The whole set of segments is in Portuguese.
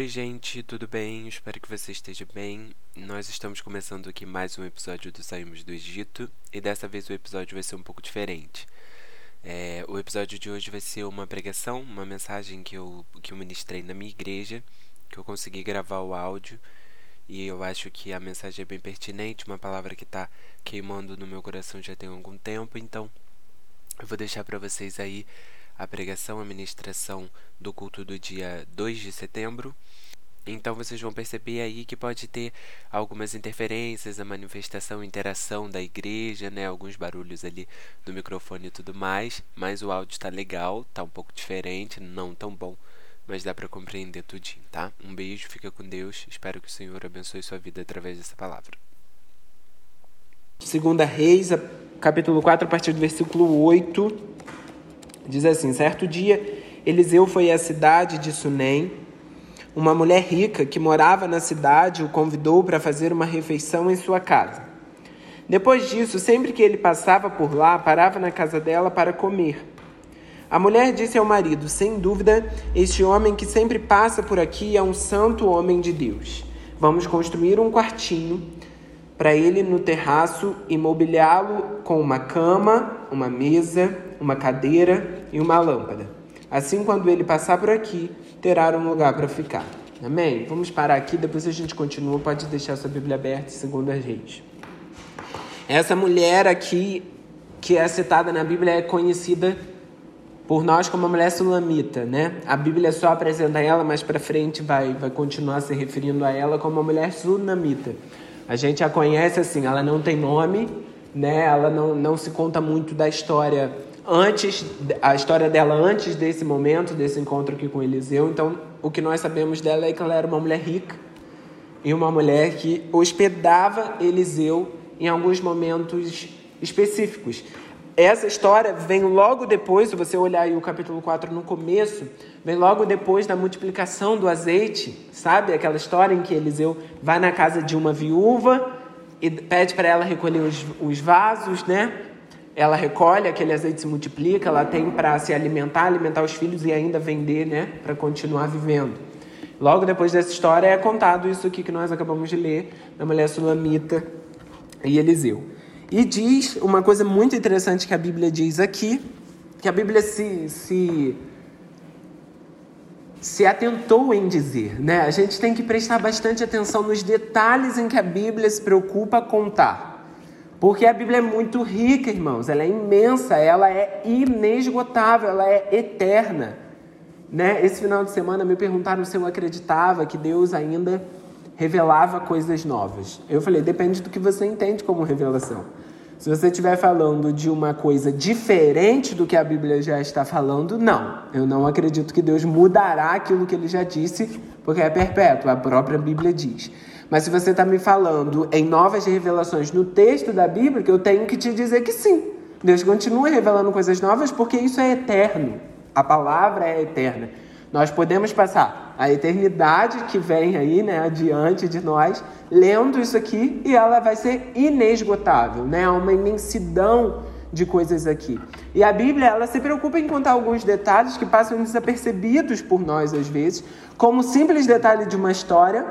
Oi, gente, tudo bem? Espero que você esteja bem. Nós estamos começando aqui mais um episódio do Saímos do Egito e dessa vez o episódio vai ser um pouco diferente. É, o episódio de hoje vai ser uma pregação, uma mensagem que eu, que eu ministrei na minha igreja, que eu consegui gravar o áudio e eu acho que a mensagem é bem pertinente, uma palavra que está queimando no meu coração já tem algum tempo, então eu vou deixar para vocês aí a pregação, a ministração do culto do dia 2 de setembro. Então vocês vão perceber aí que pode ter algumas interferências, a manifestação, interação da igreja, né, alguns barulhos ali do microfone e tudo mais, mas o áudio está legal, tá um pouco diferente, não tão bom, mas dá para compreender tudinho, tá? Um beijo, fica com Deus. Espero que o Senhor abençoe sua vida através dessa palavra. Segunda Reis, capítulo 4, a partir do versículo 8 Diz assim: certo dia, Eliseu foi à cidade de Sunem. Uma mulher rica que morava na cidade o convidou para fazer uma refeição em sua casa. Depois disso, sempre que ele passava por lá, parava na casa dela para comer. A mulher disse ao marido: Sem dúvida, este homem que sempre passa por aqui é um santo homem de Deus. Vamos construir um quartinho para ele no terraço e mobiliá-lo com uma cama, uma mesa, uma cadeira e uma lâmpada. Assim, quando ele passar por aqui, terá um lugar para ficar. Amém? Vamos parar aqui, depois a gente continua. Pode deixar sua Bíblia aberta, segundo a gente. Essa mulher aqui, que é citada na Bíblia, é conhecida por nós como a mulher sulamita, né? A Bíblia só apresenta ela, mas para frente vai, vai continuar se referindo a ela como a mulher sunamita. A gente a conhece assim, ela não tem nome, né? Ela não, não se conta muito da história antes, a história dela antes desse momento, desse encontro aqui com Eliseu. Então, o que nós sabemos dela é que ela era uma mulher rica e uma mulher que hospedava Eliseu em alguns momentos específicos. Essa história vem logo depois, se você olhar aí o capítulo 4 no começo, vem logo depois da multiplicação do azeite, sabe? Aquela história em que Eliseu vai na casa de uma viúva e pede para ela recolher os, os vasos, né? Ela recolhe, aquele azeite se multiplica, ela tem para se alimentar, alimentar os filhos e ainda vender, né? Para continuar vivendo. Logo depois dessa história é contado isso aqui que nós acabamos de ler, da mulher sulamita e Eliseu. E diz uma coisa muito interessante que a Bíblia diz aqui, que a Bíblia se, se, se atentou em dizer. Né? A gente tem que prestar bastante atenção nos detalhes em que a Bíblia se preocupa a contar. Porque a Bíblia é muito rica, irmãos, ela é imensa, ela é inesgotável, ela é eterna. Né? Esse final de semana me perguntaram se eu acreditava que Deus ainda revelava coisas novas. Eu falei, depende do que você entende como revelação. Se você estiver falando de uma coisa diferente do que a Bíblia já está falando, não. Eu não acredito que Deus mudará aquilo que ele já disse, porque é perpétuo, a própria Bíblia diz. Mas se você está me falando em novas revelações no texto da Bíblia, eu tenho que te dizer que sim. Deus continua revelando coisas novas porque isso é eterno. A palavra é eterna. Nós podemos passar a eternidade que vem aí, né, adiante de nós, lendo isso aqui e ela vai ser inesgotável, né? Há uma imensidão de coisas aqui. E a Bíblia, ela se preocupa em contar alguns detalhes que passam desapercebidos por nós às vezes, como simples detalhe de uma história,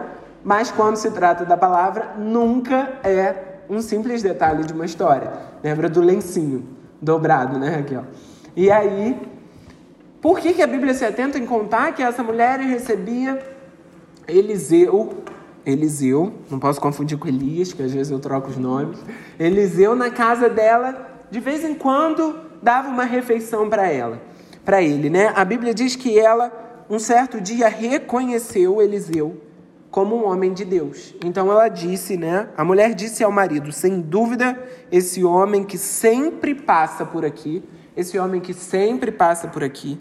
mas quando se trata da palavra, nunca é um simples detalhe de uma história. Lembra do lencinho dobrado, né, Raquel? E aí, por que, que a Bíblia se atenta em contar que essa mulher recebia Eliseu, Eliseu, não posso confundir com Elias, que às vezes eu troco os nomes, Eliseu na casa dela, de vez em quando dava uma refeição para ela, para ele, né? A Bíblia diz que ela, um certo dia, reconheceu Eliseu como um homem de Deus. Então ela disse, né? A mulher disse ao marido: sem dúvida, esse homem que sempre passa por aqui, esse homem que sempre passa por aqui,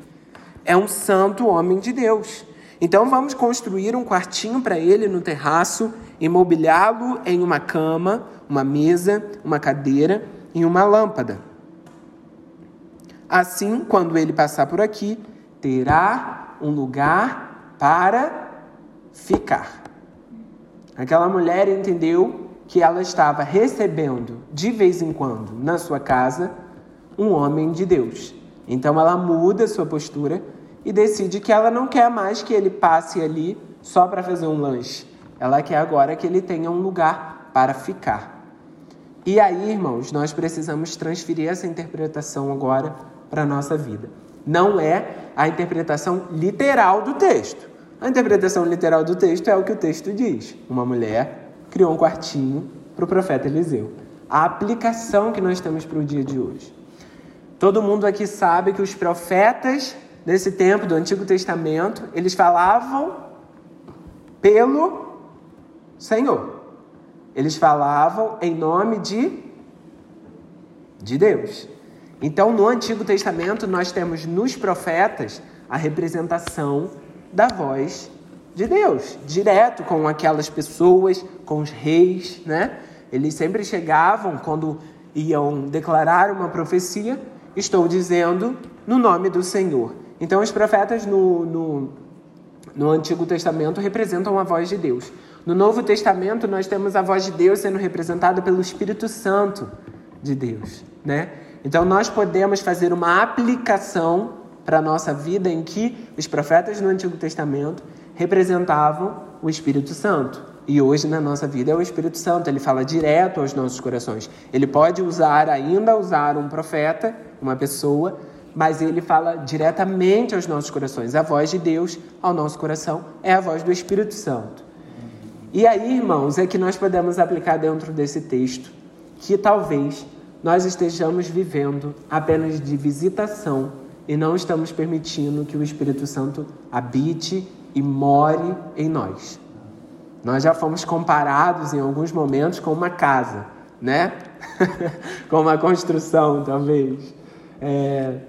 é um santo homem de Deus. Então vamos construir um quartinho para ele no terraço e mobiliá-lo em uma cama, uma mesa, uma cadeira e uma lâmpada. Assim, quando ele passar por aqui, terá um lugar para ficar. Aquela mulher entendeu que ela estava recebendo de vez em quando na sua casa um homem de Deus. Então ela muda sua postura e decide que ela não quer mais que ele passe ali só para fazer um lanche. Ela quer agora que ele tenha um lugar para ficar. E aí, irmãos, nós precisamos transferir essa interpretação agora para a nossa vida. Não é a interpretação literal do texto. A interpretação literal do texto é o que o texto diz. Uma mulher criou um quartinho para o profeta Eliseu. A aplicação que nós temos para o dia de hoje. Todo mundo aqui sabe que os profetas desse tempo do Antigo Testamento, eles falavam pelo Senhor. Eles falavam em nome de de Deus. Então, no Antigo Testamento, nós temos nos profetas a representação da voz de Deus, direto com aquelas pessoas, com os reis, né? Eles sempre chegavam quando iam declarar uma profecia, estou dizendo no nome do Senhor. Então, os profetas no, no, no Antigo Testamento representam a voz de Deus. No Novo Testamento, nós temos a voz de Deus sendo representada pelo Espírito Santo de Deus, né? Então, nós podemos fazer uma aplicação para a nossa vida em que os profetas no Antigo Testamento representavam o Espírito Santo. E hoje na nossa vida é o Espírito Santo, ele fala direto aos nossos corações. Ele pode usar, ainda usar um profeta, uma pessoa, mas ele fala diretamente aos nossos corações. A voz de Deus ao nosso coração é a voz do Espírito Santo. E aí, irmãos, é que nós podemos aplicar dentro desse texto que talvez nós estejamos vivendo apenas de visitação e não estamos permitindo que o Espírito Santo habite e more em nós. Nós já fomos comparados em alguns momentos com uma casa, né? com uma construção, talvez. É...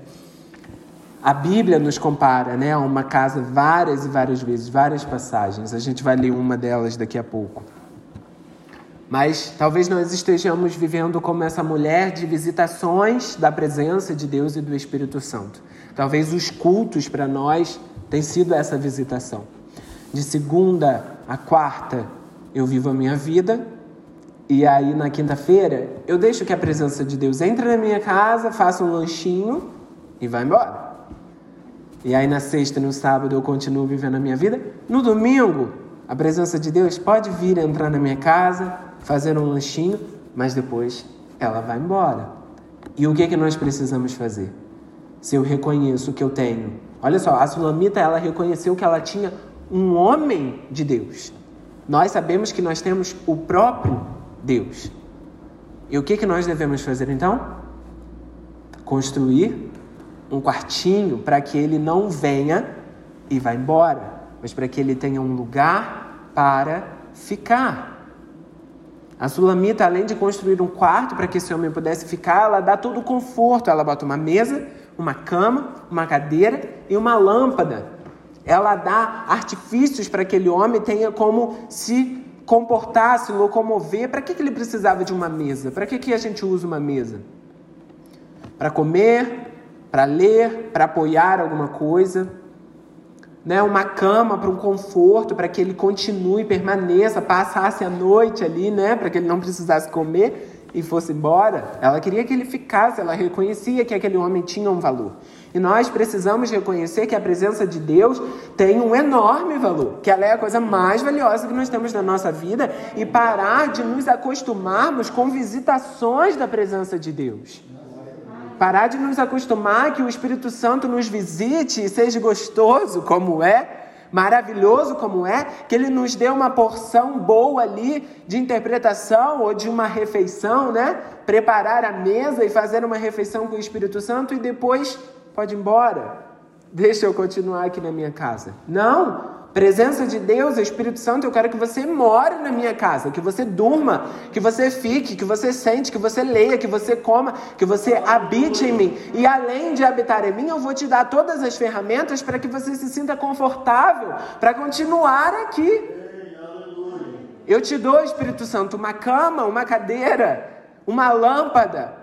A Bíblia nos compara né, a uma casa várias e várias vezes, várias passagens. A gente vai ler uma delas daqui a pouco. Mas talvez nós estejamos vivendo como essa mulher de visitações da presença de Deus e do Espírito Santo. Talvez os cultos para nós tenham sido essa visitação. De segunda a quarta eu vivo a minha vida e aí na quinta-feira eu deixo que a presença de Deus entre na minha casa, faça um lanchinho e vai embora. E aí na sexta e no sábado eu continuo vivendo a minha vida. No domingo, a presença de Deus pode vir entrar na minha casa, fazer um lanchinho, mas depois ela vai embora. E o que, é que nós precisamos fazer? Se eu reconheço que eu tenho. Olha só, a Sulamita ela reconheceu que ela tinha um homem de Deus. Nós sabemos que nós temos o próprio Deus. E o que, que nós devemos fazer então? Construir um quartinho para que ele não venha e vá embora, mas para que ele tenha um lugar para ficar. A Sulamita, além de construir um quarto para que esse homem pudesse ficar, ela dá todo o conforto. Ela bota uma mesa, uma cama, uma cadeira e uma lâmpada. Ela dá artifícios para que aquele homem tenha como se comportar, se locomover. Para que, que ele precisava de uma mesa? Para que, que a gente usa uma mesa? Para comer, para ler, para apoiar alguma coisa né, uma cama para um conforto, para que ele continue, permaneça, passasse a noite ali, né, para que ele não precisasse comer e fosse embora. Ela queria que ele ficasse, ela reconhecia que aquele homem tinha um valor. E nós precisamos reconhecer que a presença de Deus tem um enorme valor, que ela é a coisa mais valiosa que nós temos na nossa vida e parar de nos acostumarmos com visitações da presença de Deus. Parar de nos acostumar que o Espírito Santo nos visite e seja gostoso como é, maravilhoso como é, que ele nos dê uma porção boa ali de interpretação ou de uma refeição, né? Preparar a mesa e fazer uma refeição com o Espírito Santo e depois pode ir embora. Deixa eu continuar aqui na minha casa. Não! Presença de Deus, Espírito Santo, eu quero que você more na minha casa, que você durma, que você fique, que você sente, que você leia, que você coma, que você habite em mim. E além de habitar em mim, eu vou te dar todas as ferramentas para que você se sinta confortável para continuar aqui. Eu te dou, Espírito Santo, uma cama, uma cadeira, uma lâmpada,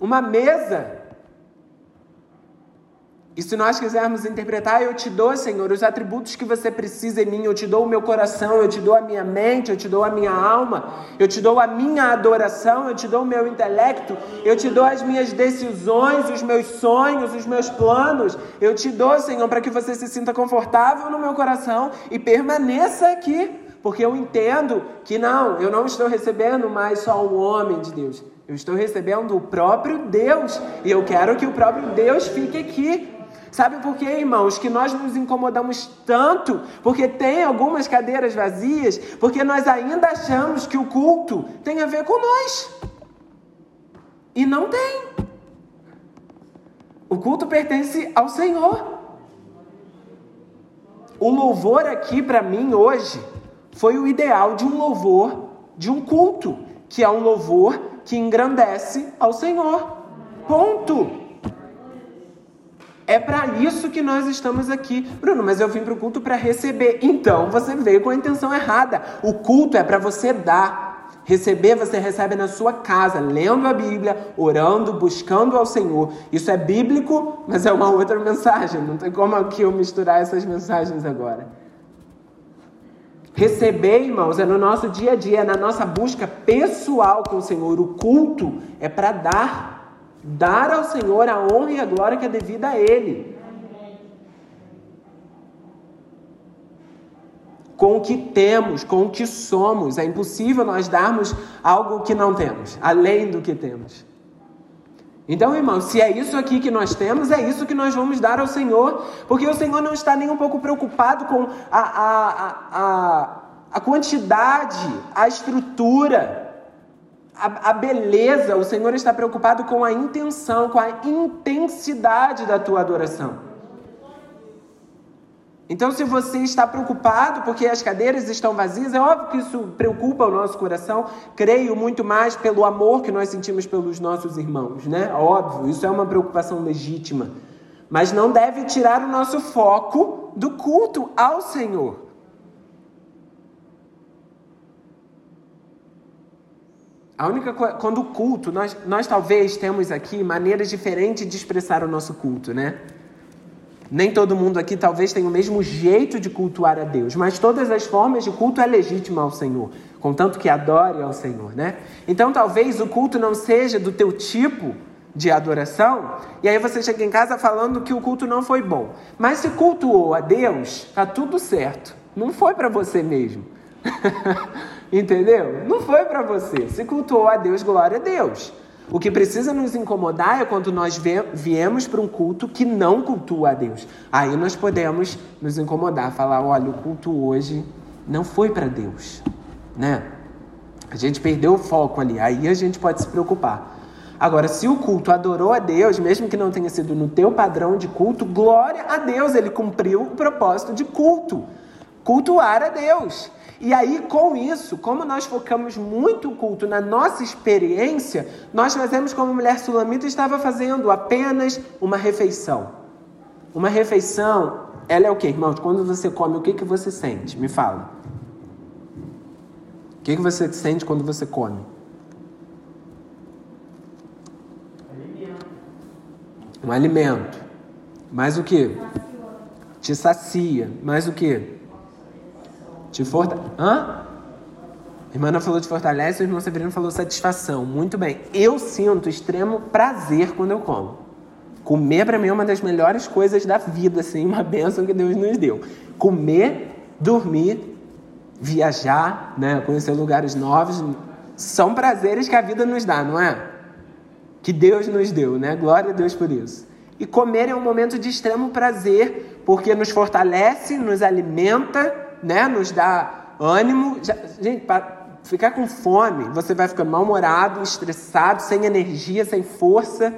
uma mesa. E se nós quisermos interpretar, eu te dou, Senhor, os atributos que você precisa em mim, eu te dou o meu coração, eu te dou a minha mente, eu te dou a minha alma, eu te dou a minha adoração, eu te dou o meu intelecto, eu te dou as minhas decisões, os meus sonhos, os meus planos, eu te dou, Senhor, para que você se sinta confortável no meu coração e permaneça aqui, porque eu entendo que não, eu não estou recebendo mais só um homem de Deus, eu estou recebendo o próprio Deus e eu quero que o próprio Deus fique aqui. Sabe por quê, irmãos? Que nós nos incomodamos tanto porque tem algumas cadeiras vazias, porque nós ainda achamos que o culto tem a ver com nós. E não tem. O culto pertence ao Senhor. O louvor aqui para mim hoje foi o ideal de um louvor, de um culto, que é um louvor que engrandece ao Senhor. Ponto. É para isso que nós estamos aqui. Bruno, mas eu vim para o culto para receber. Então você veio com a intenção errada. O culto é para você dar. Receber você recebe na sua casa, lendo a Bíblia, orando, buscando ao Senhor. Isso é bíblico, mas é uma outra mensagem. Não tem como aqui eu misturar essas mensagens agora. Receber, irmãos, é no nosso dia a dia, é na nossa busca pessoal com o Senhor. O culto é para dar dar ao Senhor a honra e a glória que é devida a Ele. Com o que temos, com o que somos. É impossível nós darmos algo que não temos, além do que temos. Então, irmão, se é isso aqui que nós temos, é isso que nós vamos dar ao Senhor, porque o Senhor não está nem um pouco preocupado com a, a, a, a, a quantidade, a estrutura a, a, beleza, o Senhor está preocupado com a intenção, com a intensidade da tua adoração. Então, se você está preocupado porque as cadeiras estão vazias, é óbvio que isso preocupa o nosso coração. Creio muito mais pelo amor que nós sentimos pelos nossos irmãos, né? Óbvio, isso é uma preocupação legítima. Mas não deve tirar o nosso foco do culto ao Senhor. A única quando o culto, nós, nós talvez temos aqui maneiras diferentes de expressar o nosso culto, né? Nem todo mundo aqui talvez tenha o mesmo jeito de cultuar a Deus, mas todas as formas de culto é legítima ao Senhor, contanto que adore ao Senhor, né? Então talvez o culto não seja do teu tipo de adoração, e aí você chega em casa falando que o culto não foi bom. Mas se cultuou a Deus, tá tudo certo. Não foi para você mesmo. Entendeu? Não foi para você. Se cultuou a Deus, glória a Deus. O que precisa nos incomodar é quando nós viemos para um culto que não cultua a Deus. Aí nós podemos nos incomodar, falar: olha, o culto hoje não foi para Deus, né? A gente perdeu o foco ali. Aí a gente pode se preocupar. Agora, se o culto adorou a Deus, mesmo que não tenha sido no teu padrão de culto, glória a Deus, ele cumpriu o propósito de culto. Cultuar a Deus. E aí, com isso, como nós focamos muito o culto na nossa experiência, nós fazemos como a mulher sulamita estava fazendo, apenas uma refeição. Uma refeição, ela é o que, irmãos? Quando você come, o que, que você sente? Me fala. O que, que você sente quando você come? Alimento. Um alimento. Mais o que? Te sacia. Mais o que? Te forta... Hã? Irmã falou de fortalece, o irmão Severino falou satisfação. Muito bem. Eu sinto extremo prazer quando eu como. Comer para mim é uma das melhores coisas da vida, assim, uma bênção que Deus nos deu. Comer, dormir, viajar, né, conhecer lugares novos, são prazeres que a vida nos dá, não é? Que Deus nos deu, né? Glória a Deus por isso. E comer é um momento de extremo prazer, porque nos fortalece, nos alimenta né, nos dá ânimo. Já, gente, para ficar com fome, você vai ficar mal-humorado, estressado, sem energia, sem força,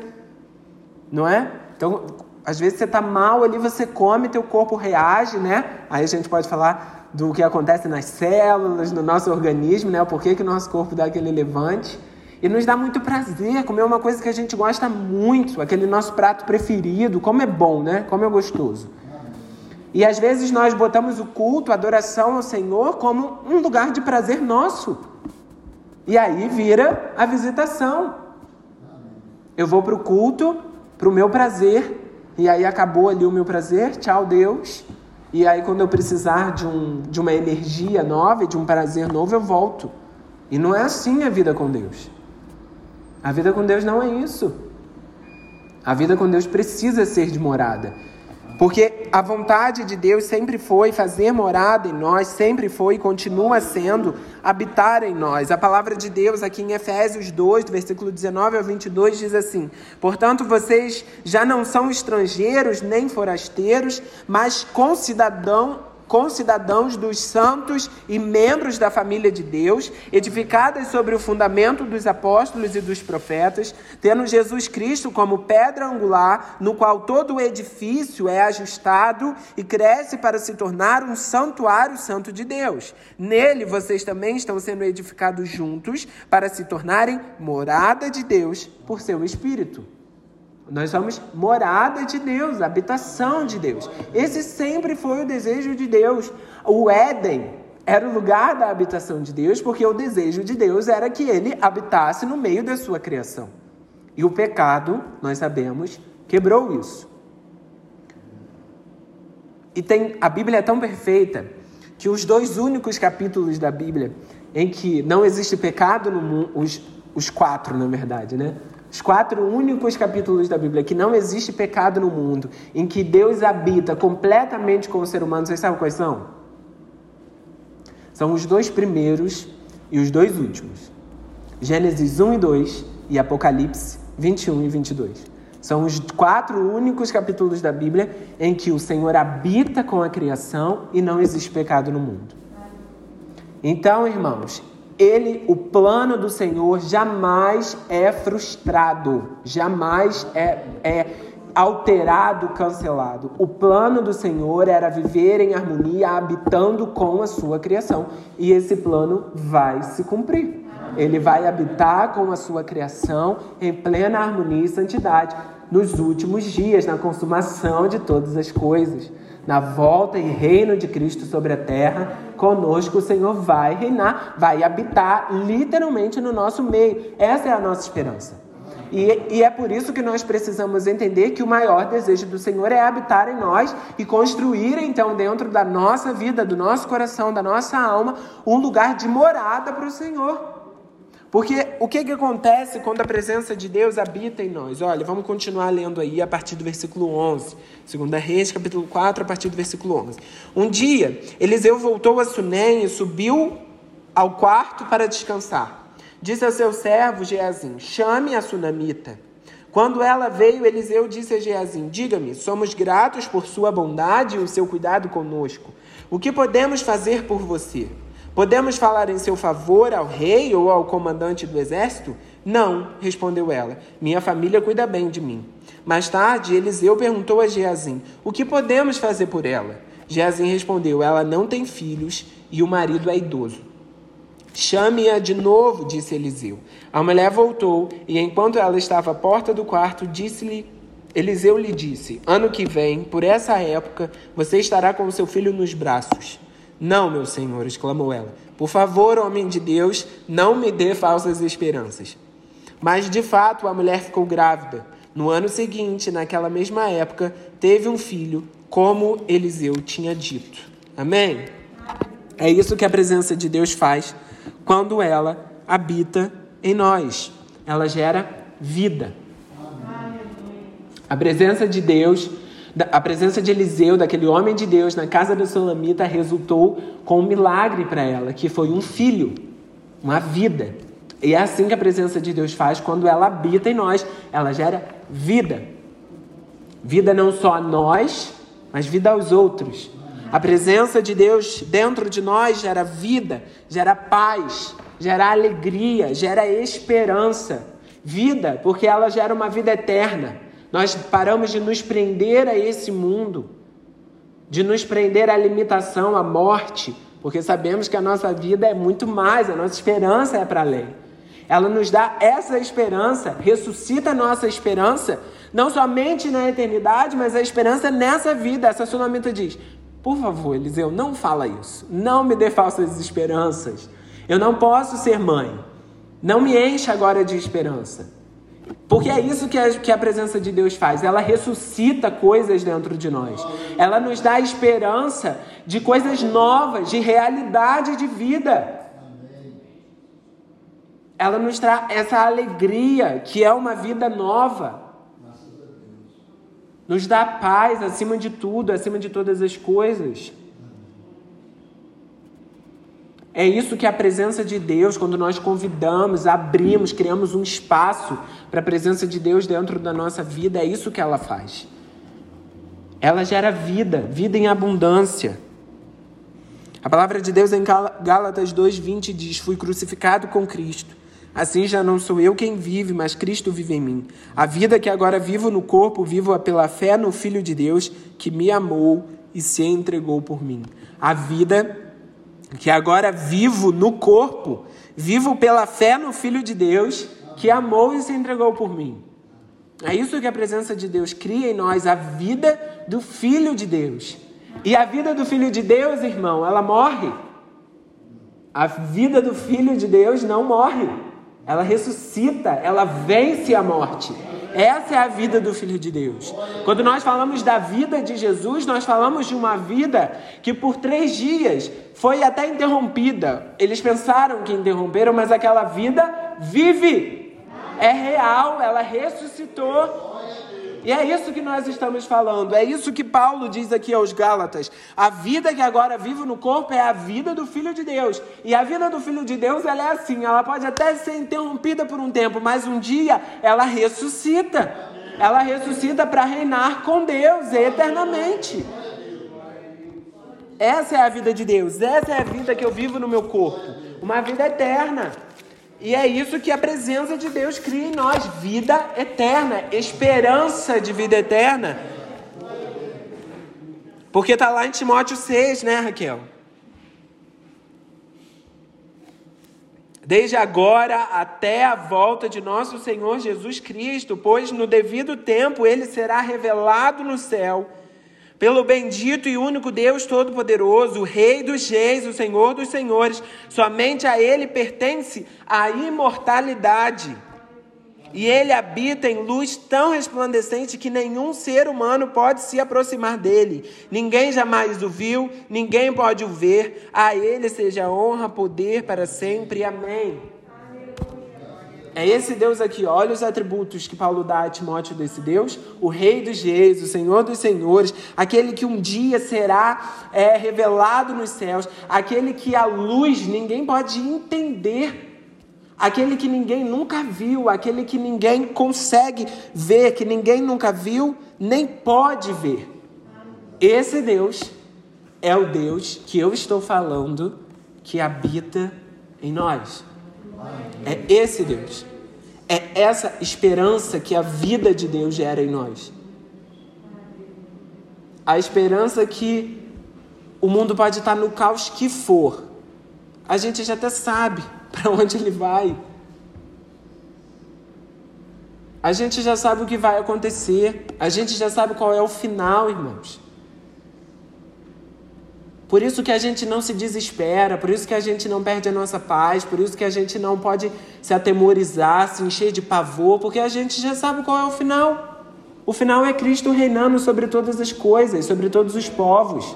não é? Então, às vezes você está mal ali, você come, teu corpo reage, né? Aí a gente pode falar do que acontece nas células, no nosso organismo, né? O porquê que o nosso corpo dá aquele levante. E nos dá muito prazer comer uma coisa que a gente gosta muito, aquele nosso prato preferido. Como é bom, né? Como é gostoso. E às vezes nós botamos o culto, a adoração ao Senhor como um lugar de prazer nosso. E aí vira a visitação. Eu vou para o culto, para o meu prazer. e aí acabou ali o meu prazer, tchau Deus. E aí quando eu precisar de, um, de uma energia nova, de um prazer novo, eu volto. E não é assim a vida com Deus. A vida com Deus não é isso. A vida com Deus precisa ser de morada. Porque a vontade de Deus sempre foi fazer morada em nós, sempre foi e continua sendo habitar em nós. A palavra de Deus aqui em Efésios 2, do versículo 19 ao 22 diz assim: "Portanto, vocês já não são estrangeiros nem forasteiros, mas concidadão concidadãos dos santos e membros da família de Deus, edificadas sobre o fundamento dos apóstolos e dos profetas, tendo Jesus Cristo como pedra angular, no qual todo o edifício é ajustado e cresce para se tornar um santuário santo de Deus. Nele vocês também estão sendo edificados juntos para se tornarem morada de Deus por seu Espírito. Nós somos morada de Deus, habitação de Deus. Esse sempre foi o desejo de Deus. O Éden era o lugar da habitação de Deus, porque o desejo de Deus era que ele habitasse no meio da sua criação. E o pecado, nós sabemos, quebrou isso. E tem a Bíblia é tão perfeita que os dois únicos capítulos da Bíblia em que não existe pecado no mundo, os, os quatro, na verdade, né? Os quatro únicos capítulos da Bíblia que não existe pecado no mundo, em que Deus habita completamente com o ser humano, vocês sabem quais são? São os dois primeiros e os dois últimos. Gênesis 1 e 2 e Apocalipse 21 e 22. São os quatro únicos capítulos da Bíblia em que o Senhor habita com a criação e não existe pecado no mundo. Então, irmãos, ele, o plano do Senhor jamais é frustrado, jamais é, é alterado, cancelado. O plano do Senhor era viver em harmonia, habitando com a sua criação. E esse plano vai se cumprir. Ele vai habitar com a sua criação em plena harmonia e santidade nos últimos dias, na consumação de todas as coisas na volta e reino de Cristo sobre a terra, conosco o Senhor vai reinar, vai habitar literalmente no nosso meio. Essa é a nossa esperança. E, e, é por isso que nós precisamos entender que o maior desejo do Senhor é habitar em nós e construir, então, dentro da nossa vida, do nosso coração, da nossa alma, um lugar de morada para o Senhor. Porque o que, que acontece quando a presença de Deus habita em nós? Olha, vamos continuar lendo aí a partir do versículo 11. 2 Reis, capítulo 4, a partir do versículo 11. Um dia, Eliseu voltou a Sunem e subiu ao quarto para descansar. Disse ao seu servo Geazim: Chame a sunamita. Quando ela veio, Eliseu disse a Geazim: Diga-me, somos gratos por sua bondade e o seu cuidado conosco. O que podemos fazer por você? Podemos falar em seu favor ao rei ou ao comandante do exército? Não, respondeu ela. Minha família cuida bem de mim. Mais tarde, Eliseu perguntou a Geazim: O que podemos fazer por ela? Geazim respondeu: Ela não tem filhos e o marido é idoso. Chame-a de novo, disse Eliseu. A mulher voltou e, enquanto ela estava à porta do quarto, disse-lhe Eliseu lhe disse: Ano que vem, por essa época, você estará com seu filho nos braços. Não, meu senhor, exclamou ela. Por favor, homem de Deus, não me dê falsas esperanças. Mas de fato a mulher ficou grávida. No ano seguinte, naquela mesma época, teve um filho, como Eliseu tinha dito. Amém? É isso que a presença de Deus faz quando ela habita em nós. Ela gera vida. A presença de Deus a presença de Eliseu, daquele homem de Deus, na casa do Solamita, resultou com um milagre para ela, que foi um filho, uma vida. E é assim que a presença de Deus faz quando ela habita em nós, ela gera vida. Vida não só a nós, mas vida aos outros. A presença de Deus dentro de nós gera vida, gera paz, gera alegria, gera esperança. Vida, porque ela gera uma vida eterna. Nós paramos de nos prender a esse mundo, de nos prender à limitação, à morte, porque sabemos que a nossa vida é muito mais, a nossa esperança é para além. Ela nos dá essa esperança, ressuscita a nossa esperança, não somente na eternidade, mas a esperança nessa vida. Essa sunamita diz: Por favor, Eliseu, não fala isso. Não me dê falsas esperanças. Eu não posso ser mãe. Não me enche agora de esperança. Porque é isso que a, que a presença de Deus faz. Ela ressuscita coisas dentro de nós. Ela nos dá esperança de coisas novas, de realidade de vida. Ela nos traz essa alegria que é uma vida nova. Nos dá paz acima de tudo, acima de todas as coisas. É isso que a presença de Deus, quando nós convidamos, abrimos, criamos um espaço para a presença de Deus dentro da nossa vida, é isso que ela faz. Ela gera vida, vida em abundância. A palavra de Deus em Gálatas 2:20 diz: "Fui crucificado com Cristo. Assim já não sou eu quem vive, mas Cristo vive em mim. A vida que agora vivo no corpo, vivo-a pela fé no Filho de Deus, que me amou e se entregou por mim." A vida que agora vivo no corpo, vivo pela fé no Filho de Deus, que amou e se entregou por mim. É isso que a presença de Deus cria em nós, a vida do Filho de Deus. E a vida do Filho de Deus, irmão, ela morre. A vida do Filho de Deus não morre. Ela ressuscita, ela vence a morte. Essa é a vida do Filho de Deus. Quando nós falamos da vida de Jesus, nós falamos de uma vida que por três dias foi até interrompida. Eles pensaram que interromperam, mas aquela vida vive. É real, ela ressuscitou. E é isso que nós estamos falando, é isso que Paulo diz aqui aos Gálatas. A vida que agora vivo no corpo é a vida do Filho de Deus. E a vida do Filho de Deus, ela é assim, ela pode até ser interrompida por um tempo, mas um dia ela ressuscita. Ela ressuscita para reinar com Deus eternamente. Essa é a vida de Deus, essa é a vida que eu vivo no meu corpo, uma vida eterna. E é isso que a presença de Deus cria em nós: vida eterna, esperança de vida eterna. Porque está lá em Timóteo 6, né, Raquel? Desde agora até a volta de nosso Senhor Jesus Cristo, pois no devido tempo ele será revelado no céu pelo bendito e único Deus Todo-Poderoso, o Rei dos Reis, o Senhor dos Senhores, somente a Ele pertence a imortalidade. E Ele habita em luz tão resplandecente que nenhum ser humano pode se aproximar dele. Ninguém jamais o viu, ninguém pode o ver. A Ele seja honra, poder para sempre. Amém. É esse Deus aqui, olha os atributos que Paulo dá a Timóteo desse Deus: o Rei dos Reis, o Senhor dos Senhores, aquele que um dia será é, revelado nos céus, aquele que a luz ninguém pode entender, aquele que ninguém nunca viu, aquele que ninguém consegue ver, que ninguém nunca viu, nem pode ver. Esse Deus é o Deus que eu estou falando que habita em nós. É esse Deus. É essa esperança que a vida de Deus gera em nós. A esperança que o mundo pode estar no caos que for. A gente já até sabe para onde ele vai. A gente já sabe o que vai acontecer. A gente já sabe qual é o final, irmãos. Por isso que a gente não se desespera, por isso que a gente não perde a nossa paz, por isso que a gente não pode se atemorizar, se encher de pavor, porque a gente já sabe qual é o final. O final é Cristo reinando sobre todas as coisas, sobre todos os povos.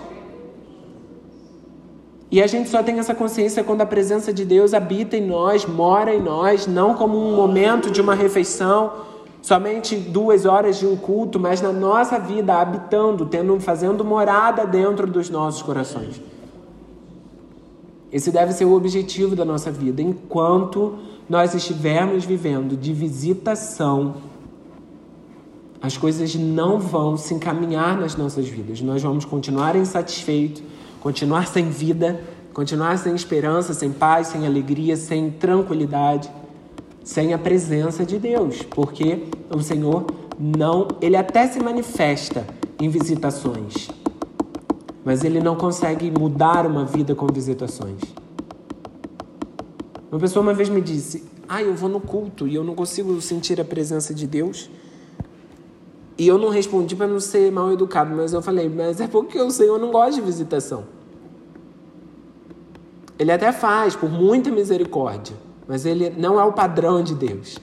E a gente só tem essa consciência quando a presença de Deus habita em nós, mora em nós, não como um momento de uma refeição, somente duas horas de um culto, mas na nossa vida, habitando, tendo, fazendo morada dentro dos nossos corações. Esse deve ser o objetivo da nossa vida. Enquanto nós estivermos vivendo de visitação, as coisas não vão se encaminhar nas nossas vidas. Nós vamos continuar insatisfeitos, continuar sem vida, continuar sem esperança, sem paz, sem alegria, sem tranquilidade sem a presença de Deus, porque o Senhor não, ele até se manifesta em visitações, mas ele não consegue mudar uma vida com visitações. Uma pessoa uma vez me disse: "Ah, eu vou no culto e eu não consigo sentir a presença de Deus". E eu não respondi para não ser mal educado, mas eu falei: "Mas é porque o Senhor não gosta de visitação". Ele até faz por muita misericórdia, mas ele não é o padrão de Deus.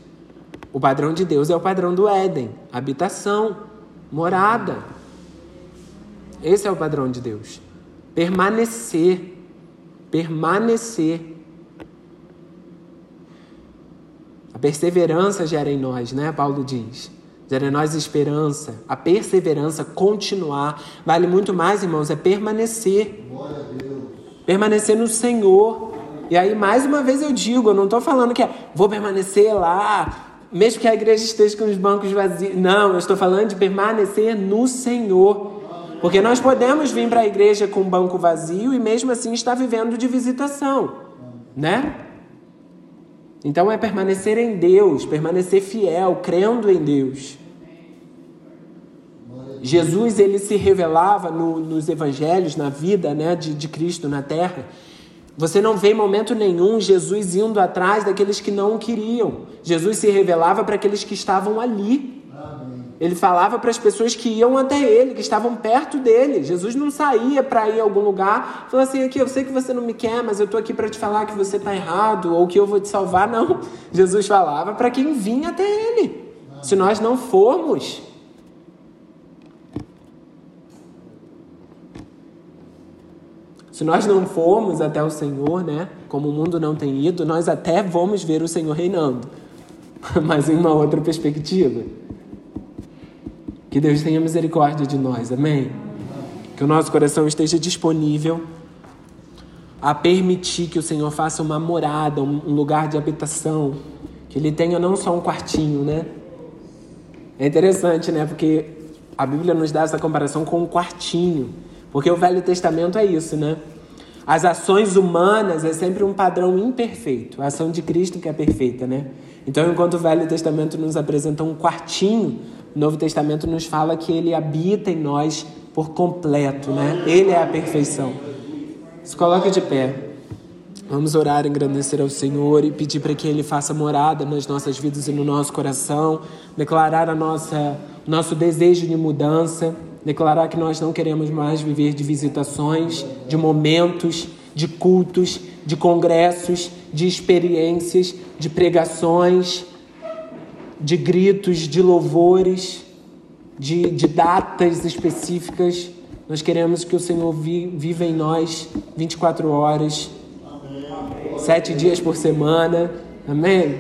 O padrão de Deus é o padrão do Éden, habitação, morada. Esse é o padrão de Deus. Permanecer, permanecer. A perseverança gera em nós, né? Paulo diz. Gera em nós esperança. A perseverança, continuar. Vale muito mais, irmãos, é permanecer. Permanecer no Senhor. E aí, mais uma vez eu digo, eu não estou falando que é, vou permanecer lá, mesmo que a igreja esteja com os bancos vazios. Não, eu estou falando de permanecer no Senhor. Porque nós podemos vir para a igreja com o banco vazio e mesmo assim estar vivendo de visitação, né? Então é permanecer em Deus, permanecer fiel, crendo em Deus. Jesus ele se revelava no, nos evangelhos, na vida né, de, de Cristo na terra. Você não vê em momento nenhum Jesus indo atrás daqueles que não o queriam. Jesus se revelava para aqueles que estavam ali. Ele falava para as pessoas que iam até ele, que estavam perto dele. Jesus não saía para ir a algum lugar, falou assim: aqui, eu sei que você não me quer, mas eu estou aqui para te falar que você está errado ou que eu vou te salvar. Não. Jesus falava para quem vinha até ele. Se nós não formos, Se nós não formos até o Senhor, né, como o mundo não tem ido, nós até vamos ver o Senhor reinando, mas em uma outra perspectiva. Que Deus tenha misericórdia de nós, amém? Que o nosso coração esteja disponível a permitir que o Senhor faça uma morada, um lugar de habitação, que Ele tenha não só um quartinho, né? É interessante, né? Porque a Bíblia nos dá essa comparação com um quartinho. Porque o Velho Testamento é isso, né? As ações humanas é sempre um padrão imperfeito. A ação de Cristo que é perfeita, né? Então, enquanto o Velho Testamento nos apresenta um quartinho, o Novo Testamento nos fala que ele habita em nós por completo, né? Ele é a perfeição. Se coloque de pé. Vamos orar, engrandecer ao Senhor e pedir para que Ele faça morada nas nossas vidas e no nosso coração, declarar a nossa nosso desejo de mudança declarar que nós não queremos mais viver de visitações, de momentos, de cultos, de congressos, de experiências, de pregações, de gritos, de louvores, de, de datas específicas. Nós queremos que o Senhor vi, viva em nós 24 horas, sete dias por semana. Amém?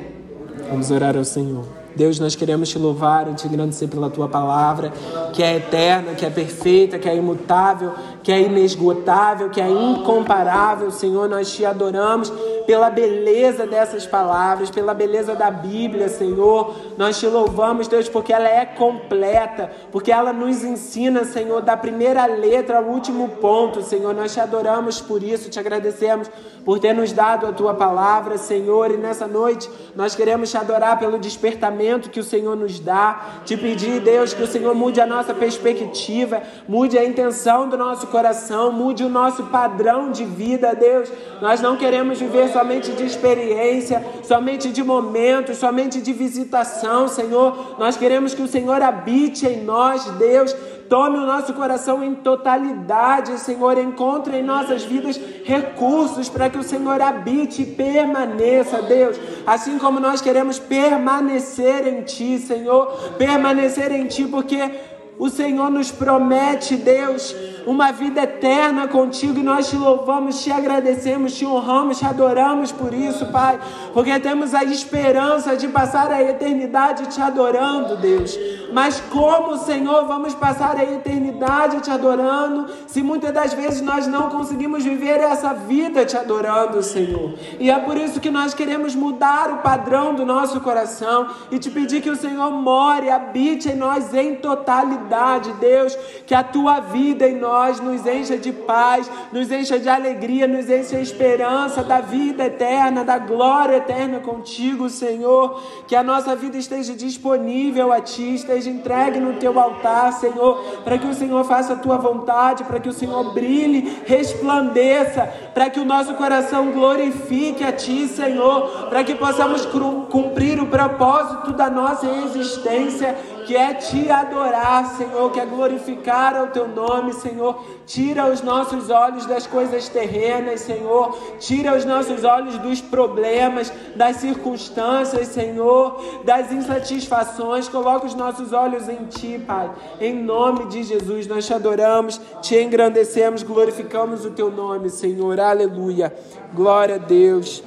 Vamos orar ao Senhor. Deus, nós queremos te louvar te agradecer pela tua palavra, que é eterna, que é perfeita, que é imutável, que é inesgotável, que é incomparável. Senhor, nós te adoramos pela beleza dessas palavras, pela beleza da Bíblia, Senhor. Nós te louvamos, Deus, porque ela é completa, porque ela nos ensina, Senhor, da primeira letra ao último ponto, Senhor. Nós te adoramos por isso, te agradecemos por ter nos dado a tua palavra, Senhor. E nessa noite nós queremos te adorar pelo despertamento que o Senhor nos dá, te pedir, Deus, que o Senhor mude a nossa perspectiva, mude a intenção do nosso coração, mude o nosso padrão de vida, Deus. Nós não queremos viver somente de experiência, somente de momentos, somente de visitação, Senhor. Nós queremos que o Senhor habite em nós, Deus. Tome o nosso coração em totalidade, Senhor. Encontre em nossas vidas recursos para que o Senhor habite e permaneça, Deus. Assim como nós queremos permanecer em Ti, Senhor. Permanecer em Ti, porque o Senhor nos promete, Deus, uma vida eterna contigo e nós te louvamos, te agradecemos, te honramos, te adoramos por isso, Pai, porque temos a esperança de passar a eternidade te adorando, Deus. Mas como, Senhor, vamos passar a eternidade te adorando se muitas das vezes nós não conseguimos viver essa vida te adorando, Senhor? E é por isso que nós queremos mudar o padrão do nosso coração e te pedir que o Senhor more, habite em nós em totalidade Deus, que a tua vida em nós nos encha de paz, nos encha de alegria, nos encha de esperança da vida eterna, da glória eterna contigo, Senhor. Que a nossa vida esteja disponível a ti, esteja entregue no teu altar, Senhor, para que o Senhor faça a tua vontade, para que o Senhor brilhe, resplandeça, para que o nosso coração glorifique a ti, Senhor, para que possamos cumprir o propósito da nossa existência quer te adorar, Senhor, quer glorificar o teu nome, Senhor. Tira os nossos olhos das coisas terrenas, Senhor. Tira os nossos olhos dos problemas, das circunstâncias, Senhor, das insatisfações. Coloca os nossos olhos em Ti, Pai. Em nome de Jesus, nós te adoramos, te engrandecemos, glorificamos o Teu nome, Senhor. Aleluia. Glória a Deus.